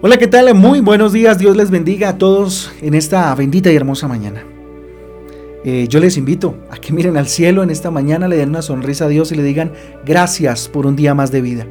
Hola, ¿qué tal? Muy buenos días. Dios les bendiga a todos en esta bendita y hermosa mañana. Eh, yo les invito a que miren al cielo en esta mañana, le den una sonrisa a Dios y le digan gracias por un día más de vida.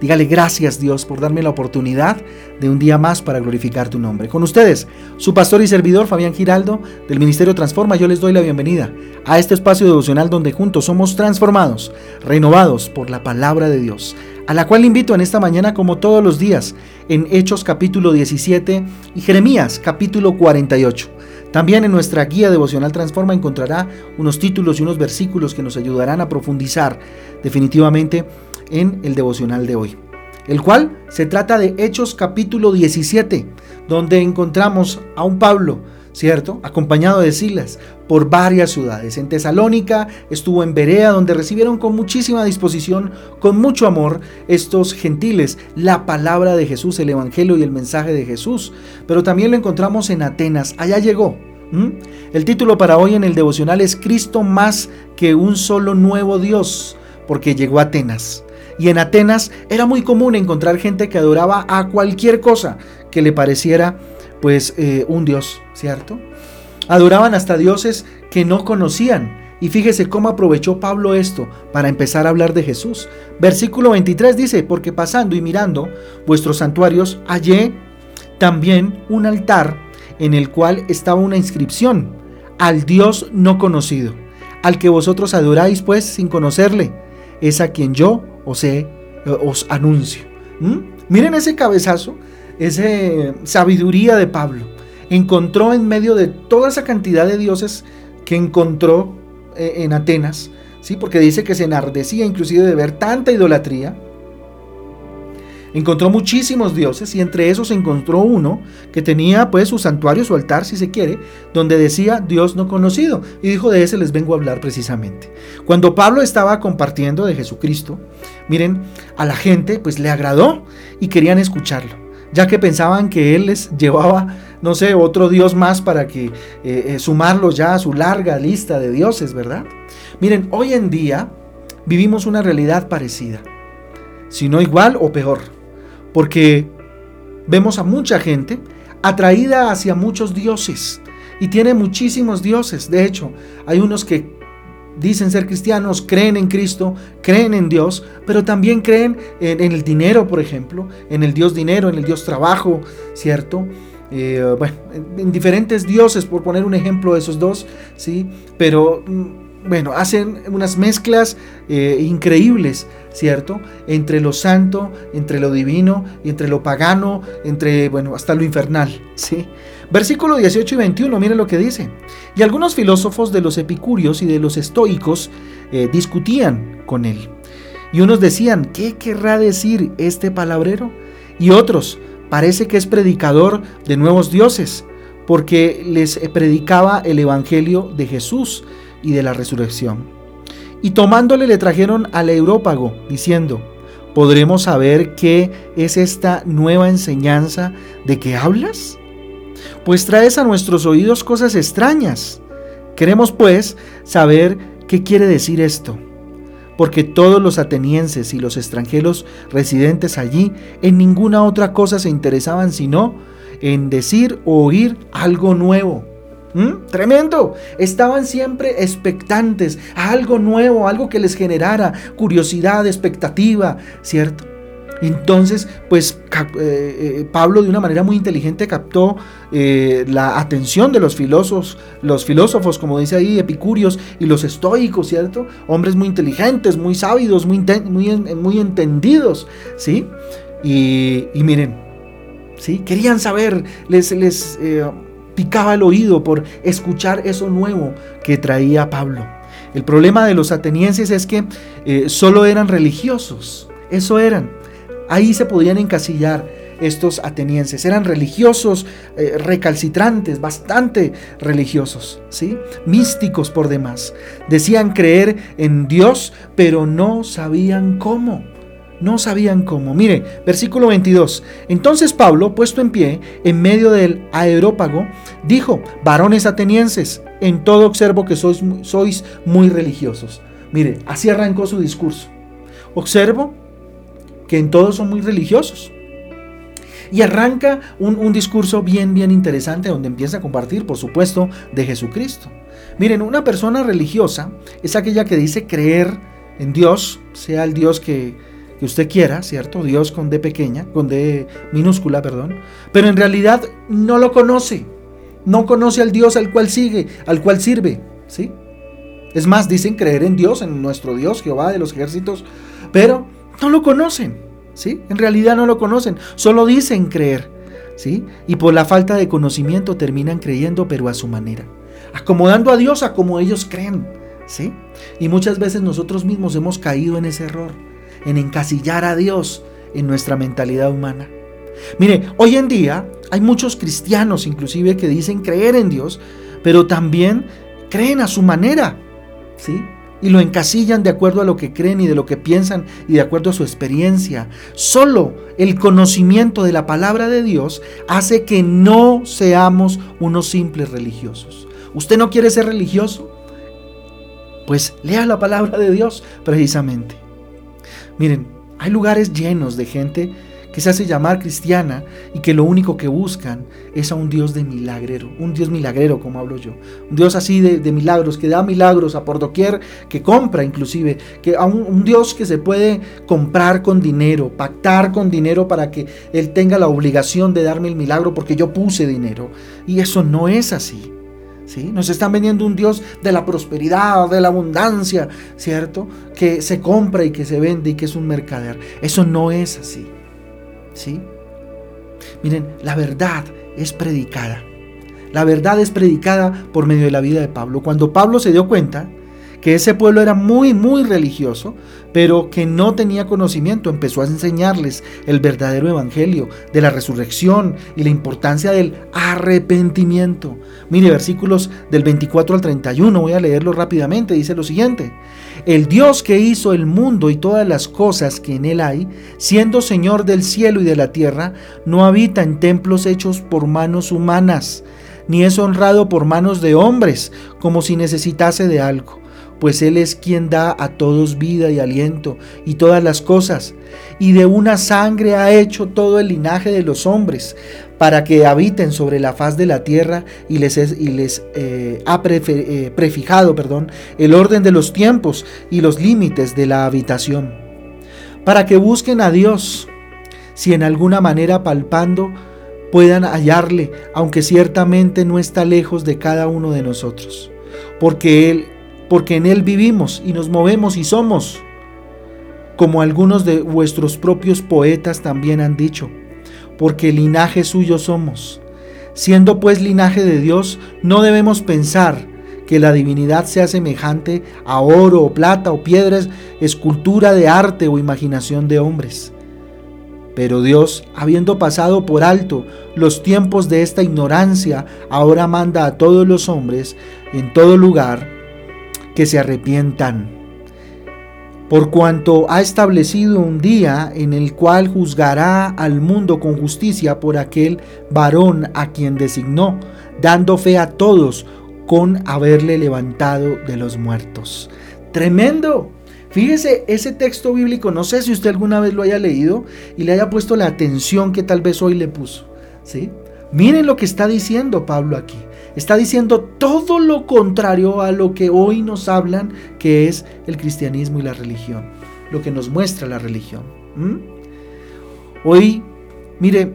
Dígale gracias Dios por darme la oportunidad de un día más para glorificar tu nombre. Con ustedes, su pastor y servidor Fabián Giraldo del Ministerio Transforma, yo les doy la bienvenida a este espacio devocional donde juntos somos transformados, renovados por la palabra de Dios a la cual invito en esta mañana como todos los días en Hechos capítulo 17 y Jeremías capítulo 48. También en nuestra guía devocional Transforma encontrará unos títulos y unos versículos que nos ayudarán a profundizar definitivamente en el devocional de hoy. El cual se trata de Hechos capítulo 17, donde encontramos a un Pablo ¿cierto? Acompañado de Silas por varias ciudades. En Tesalónica, estuvo en Berea, donde recibieron con muchísima disposición, con mucho amor, estos gentiles, la palabra de Jesús, el Evangelio y el mensaje de Jesús. Pero también lo encontramos en Atenas, allá llegó. El título para hoy en el devocional es Cristo más que un solo nuevo Dios, porque llegó a Atenas. Y en Atenas era muy común encontrar gente que adoraba a cualquier cosa que le pareciera pues eh, un dios, ¿cierto? Adoraban hasta dioses que no conocían. Y fíjese cómo aprovechó Pablo esto para empezar a hablar de Jesús. Versículo 23 dice, porque pasando y mirando vuestros santuarios, hallé también un altar en el cual estaba una inscripción, al Dios no conocido, al que vosotros adoráis pues sin conocerle, es a quien yo os, os anuncio. ¿Mm? Miren ese cabezazo esa sabiduría de Pablo. Encontró en medio de toda esa cantidad de dioses que encontró eh, en Atenas, ¿sí? porque dice que se enardecía inclusive de ver tanta idolatría. Encontró muchísimos dioses y entre esos encontró uno que tenía pues su santuario, su altar si se quiere, donde decía Dios no conocido. Y dijo de ese les vengo a hablar precisamente. Cuando Pablo estaba compartiendo de Jesucristo, miren, a la gente pues le agradó y querían escucharlo ya que pensaban que él les llevaba, no sé, otro dios más para que eh, eh, sumarlos ya a su larga lista de dioses, ¿verdad? Miren, hoy en día vivimos una realidad parecida, si no igual o peor, porque vemos a mucha gente atraída hacia muchos dioses y tiene muchísimos dioses. De hecho, hay unos que dicen ser cristianos, creen en Cristo, creen en Dios, pero también creen en, el dinero, por ejemplo, en el Dios dinero, en el Dios trabajo, ¿cierto? Eh, bueno, en diferentes dioses, por poner un ejemplo de esos dos, ¿sí? Pero mm, bueno, hacen unas mezclas eh, increíbles, ¿cierto? Entre lo santo, entre lo divino entre lo pagano, entre, bueno, hasta lo infernal, ¿sí? Versículo 18 y 21, miren lo que dice. Y algunos filósofos de los epicúreos y de los estoicos eh, discutían con él. Y unos decían, ¿qué querrá decir este palabrero? Y otros, parece que es predicador de nuevos dioses, porque les predicaba el Evangelio de Jesús y de la resurrección. Y tomándole le trajeron al Európago, diciendo, ¿podremos saber qué es esta nueva enseñanza de que hablas? pues traes a nuestros oídos cosas extrañas. Queremos pues saber qué quiere decir esto, porque todos los atenienses y los extranjeros residentes allí en ninguna otra cosa se interesaban sino en decir o oír algo nuevo. ¿Mm? Tremendo. Estaban siempre expectantes a algo nuevo, algo que les generara curiosidad, expectativa, ¿cierto? Entonces, pues eh, eh, Pablo de una manera muy inteligente captó eh, la atención de los filósofos, los filósofos, como dice ahí, epicúreos y los estoicos, ¿cierto? Hombres muy inteligentes, muy sabios, muy, muy, muy entendidos, ¿sí? Y, miren, ¿sí? Querían saber, les picaba el oído por escuchar eso nuevo que traía Pablo. El problema de los atenienses es que solo eran religiosos, eso eran. Ahí se podían encasillar estos atenienses. Eran religiosos, eh, recalcitrantes, bastante religiosos, ¿sí? místicos por demás. Decían creer en Dios, pero no sabían cómo. No sabían cómo. Mire, versículo 22. Entonces Pablo, puesto en pie, en medio del aerópago, dijo, varones atenienses, en todo observo que sois, sois muy religiosos. Mire, así arrancó su discurso. Observo que en todos son muy religiosos. Y arranca un, discurso bien, bien interesante donde empieza a compartir, por supuesto, de Jesucristo. Miren, una persona religiosa es aquella que dice creer en Dios, sea el Dios que, que usted quiera, ¿cierto? Dios con D pequeña, con D minúscula, perdón, pero en realidad no lo conoce. No conoce al Dios al cual sigue, al cual sirve, ¿sí? Es más, dicen creer en Dios, en nuestro Dios, Jehová de los ejércitos, pero no lo conocen, ¿sí? En realidad no lo conocen, solo dicen creer, ¿sí? Y por la falta de conocimiento terminan creyendo, pero a su manera, acomodando a Dios a como ellos creen, ¿sí? Y muchas veces nosotros mismos hemos caído en ese error, en encasillar a Dios en nuestra mentalidad humana. Mire, hoy en día hay muchos cristianos inclusive que dicen creer en Dios, pero también creen a su manera, ¿sí? Y lo encasillan de acuerdo a lo que creen y de lo que piensan y de acuerdo a su experiencia. Solo el conocimiento de la palabra de Dios hace que no seamos unos simples religiosos. ¿Usted no quiere ser religioso? Pues lea la palabra de Dios precisamente. Miren, hay lugares llenos de gente que se hace llamar cristiana y que lo único que buscan es a un Dios de milagrero, un Dios milagrero como hablo yo, un Dios así de, milagros, que da milagros a por doquier, que compra inclusive, que a un, Dios que se puede comprar con dinero, pactar con dinero para que Él tenga la obligación de darme el milagro porque yo puse dinero. Y eso no es así. Nos están vendiendo un Dios de la prosperidad, de la abundancia, ¿cierto? Que se compra y que se vende y que es un mercader. Eso no es así. ¿sí? Miren, la verdad es predicada. La verdad es predicada por medio de la vida de Pablo. Cuando Pablo se dio cuenta que ese pueblo era muy, muy religioso, pero que no tenía conocimiento, empezó a enseñarles el verdadero evangelio de la resurrección y la importancia del arrepentimiento. Mire, versículos del 24 al 31, voy a leerlo rápidamente, dice lo siguiente. El Dios que hizo el mundo y todas las cosas que en él hay, siendo Señor del cielo y de la tierra, no habita en templos hechos por manos humanas, ni es honrado por manos de hombres, como si necesitase de algo pues Él es quien da a todos vida y aliento y todas las cosas, y de una sangre ha hecho todo el linaje de los hombres, para que habiten sobre la faz de la tierra y les, y les eh, ha eh, prefijado perdón, el orden de los tiempos y los límites de la habitación, para que busquen a Dios, si en alguna manera palpando puedan hallarle, aunque ciertamente no está lejos de cada uno de nosotros, porque Él porque en Él vivimos y nos movemos y somos, como algunos de vuestros propios poetas también han dicho, porque linaje suyo somos. Siendo pues linaje de Dios, no debemos pensar que la divinidad sea semejante a oro o plata o piedras, escultura de arte o imaginación de hombres. Pero Dios, habiendo pasado por alto los tiempos de esta ignorancia, ahora manda a todos los hombres en todo lugar que se arrepientan, por cuanto ha establecido un día en el cual juzgará al mundo con justicia por aquel varón a quien designó, dando fe a todos con haberle levantado de los muertos. Tremendo. Fíjese, ese texto bíblico, no sé si usted alguna vez lo haya leído y le haya puesto la atención que tal vez hoy le puso. ¿sí? Miren lo que está diciendo Pablo aquí. Está diciendo todo lo contrario a lo que hoy nos hablan que es el cristianismo y la religión, lo que nos muestra la religión. Hoy, mire,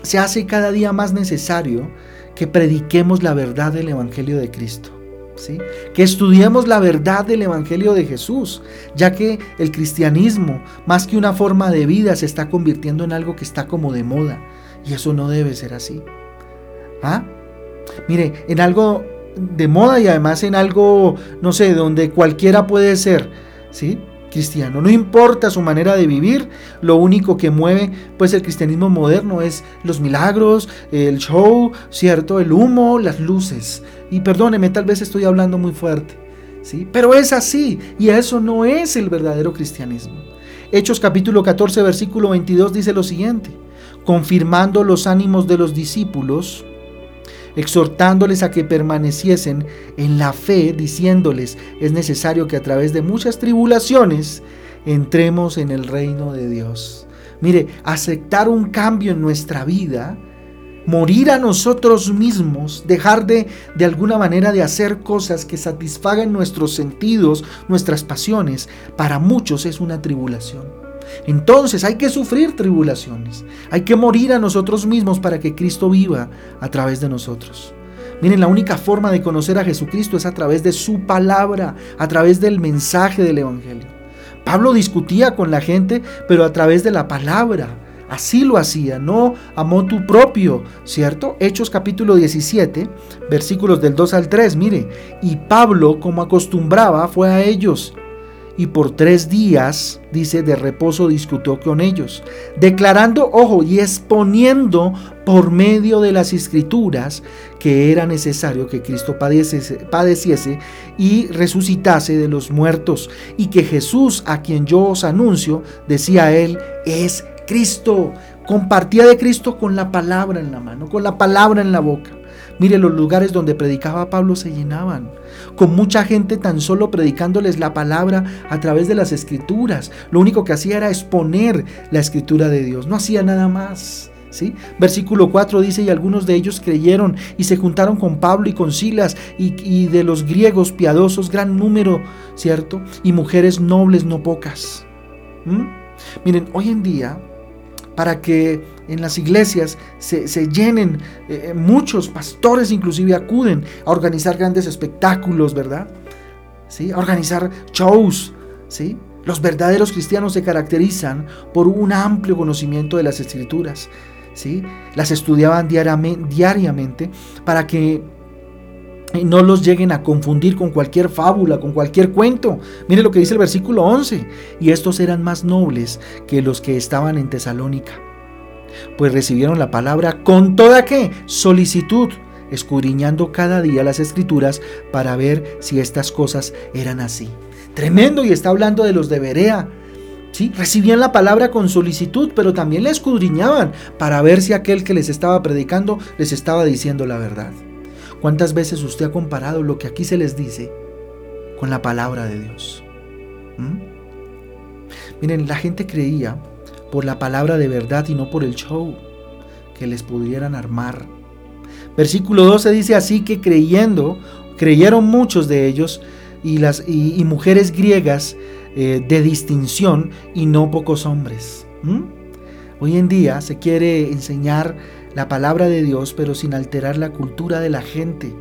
se hace cada día más necesario que prediquemos la verdad del Evangelio de Cristo. ¿Sí? Que estudiemos la verdad del Evangelio de Jesús, ya que el cristianismo, más que una forma de vida, se está convirtiendo en algo que está como de moda. Y eso no debe ser así. ¿Ah? Mire, en algo de moda y además en algo, no sé, donde cualquiera puede ser, ¿sí? cristiano. No importa su manera de vivir, lo único que mueve pues el cristianismo moderno es los milagros, el show, ¿cierto? El humo, las luces. Y perdóneme, tal vez estoy hablando muy fuerte, ¿sí? Pero es así y eso no es el verdadero cristianismo. Hechos capítulo 14 versículo 22 dice lo siguiente, confirmando los ánimos de los discípulos, exhortándoles a que permaneciesen en la fe, diciéndoles, es necesario que a través de muchas tribulaciones entremos en el reino de Dios. Mire, aceptar un cambio en nuestra vida, morir a nosotros mismos, dejar de de alguna manera de hacer cosas que satisfagan nuestros sentidos, nuestras pasiones, para muchos es una tribulación. Entonces hay que sufrir tribulaciones, hay que morir a nosotros mismos para que Cristo viva a través de nosotros. Miren, la única forma de conocer a Jesucristo es a través de su palabra, a través del mensaje del Evangelio. Pablo discutía con la gente, pero a través de la palabra. Así lo hacía, no a motu propio, ¿cierto? Hechos capítulo 17, versículos del 2 al 3, mire. Y Pablo, como acostumbraba, fue a ellos y por tres días, dice, de reposo discutió con ellos, declarando, ojo, y exponiendo por medio de las escrituras que era necesario que Cristo padeciese, padeciese y resucitase de los muertos, y que Jesús, a quien yo os anuncio, decía él, es Cristo. Compartía de Cristo con la palabra en la mano, con la palabra en la boca. Mire, los lugares donde predicaba Pablo se llenaban, con mucha gente tan solo predicándoles la palabra a través de las escrituras. Lo único que hacía era exponer la escritura de Dios, no hacía nada más. ¿Sí? Versículo 4 dice, y algunos de ellos creyeron y se juntaron con Pablo y con Silas y, de los griegos piadosos, gran número, ¿cierto? Y mujeres nobles no pocas. Miren, hoy en día para que en las iglesias se, llenen, eh, eh, muchos pastores inclusive acuden a organizar grandes espectáculos, ¿verdad? ¿Sí? A organizar shows, ¿sí? Los verdaderos cristianos se caracterizan por un amplio conocimiento de las escrituras, ¿sí? Las estudiaban diariamente para que no los lleguen a confundir con cualquier fábula, con cualquier cuento. Mire lo que dice el versículo 11. Y estos eran más nobles que los que estaban en Tesalónica, pues recibieron la palabra con toda qué? Solicitud, escudriñando cada día las escrituras para ver si estas cosas eran así. Tremendo y está hablando de los de Berea. ¿Sí? Recibían la palabra con solicitud, pero también la escudriñaban para ver si aquel que les estaba predicando les estaba diciendo la verdad. ¿Cuántas veces usted ha comparado lo que aquí se les dice con la palabra de Dios? ¿Mm? Miren, la gente creía por la palabra de verdad y no por el show que les pudieran armar. Versículo 12 dice así que creyendo, creyeron muchos de ellos y, las, y, mujeres griegas eh, de distinción y no pocos hombres. Hoy en día se quiere enseñar la palabra de Dios, pero sin alterar la cultura de la gente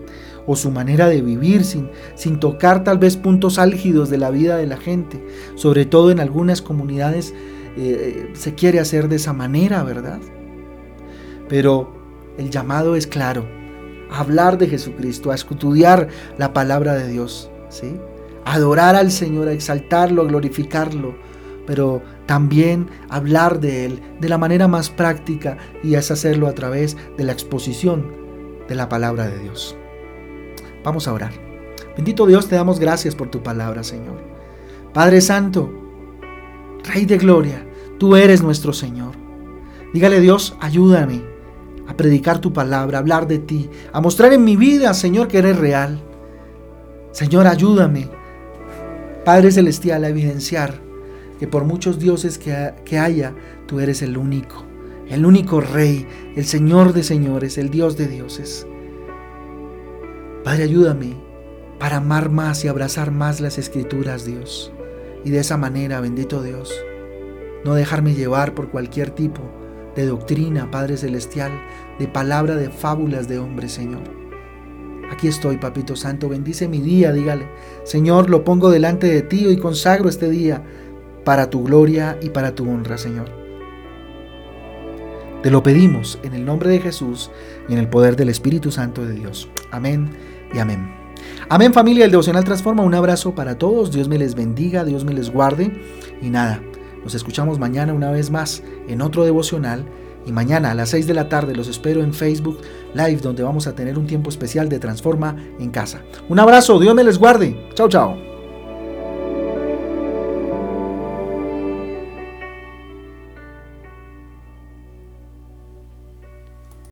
o su manera de vivir, sin, sin tocar tal vez puntos álgidos de la vida de la gente. Sobre todo en algunas comunidades eh, se quiere hacer de esa manera, ¿verdad? Pero el llamado es claro, hablar de Jesucristo, a estudiar la palabra de Dios, ¿sí? adorar al Señor, a exaltarlo, a glorificarlo, pero también hablar de Él de la manera más práctica y es hacerlo a través de la exposición de la palabra de Dios. Vamos a orar. Bendito Dios, te damos gracias por tu palabra, Señor. Padre Santo, Rey de Gloria, tú eres nuestro Señor. Dígale Dios, ayúdame a predicar tu palabra, a hablar de ti, a mostrar en mi vida, Señor, que eres real. Señor, ayúdame, Padre Celestial, a evidenciar que por muchos dioses que, haya, tú eres el único, el único rey, el Señor de señores, el Dios de dioses. Padre, ayúdame para amar más y abrazar más las escrituras, Dios. Y de esa manera, bendito Dios, no dejarme llevar por cualquier tipo de doctrina, Padre Celestial, de palabra, de fábulas de hombres, Señor. Aquí estoy, Papito Santo, bendice mi día, dígale. Señor, lo pongo delante de ti y consagro este día para tu gloria y para tu honra, Señor. Te lo pedimos en el nombre de Jesús y en el poder del Espíritu Santo de Dios. Amén y amén. Amén familia, el devocional transforma. Un abrazo para todos. Dios me les bendiga, Dios me les guarde. Y nada, nos escuchamos mañana una vez más en otro devocional. Y mañana a las 6 de la tarde los espero en Facebook Live donde vamos a tener un tiempo especial de Transforma en casa. Un abrazo, Dios me les guarde. Chao, chao.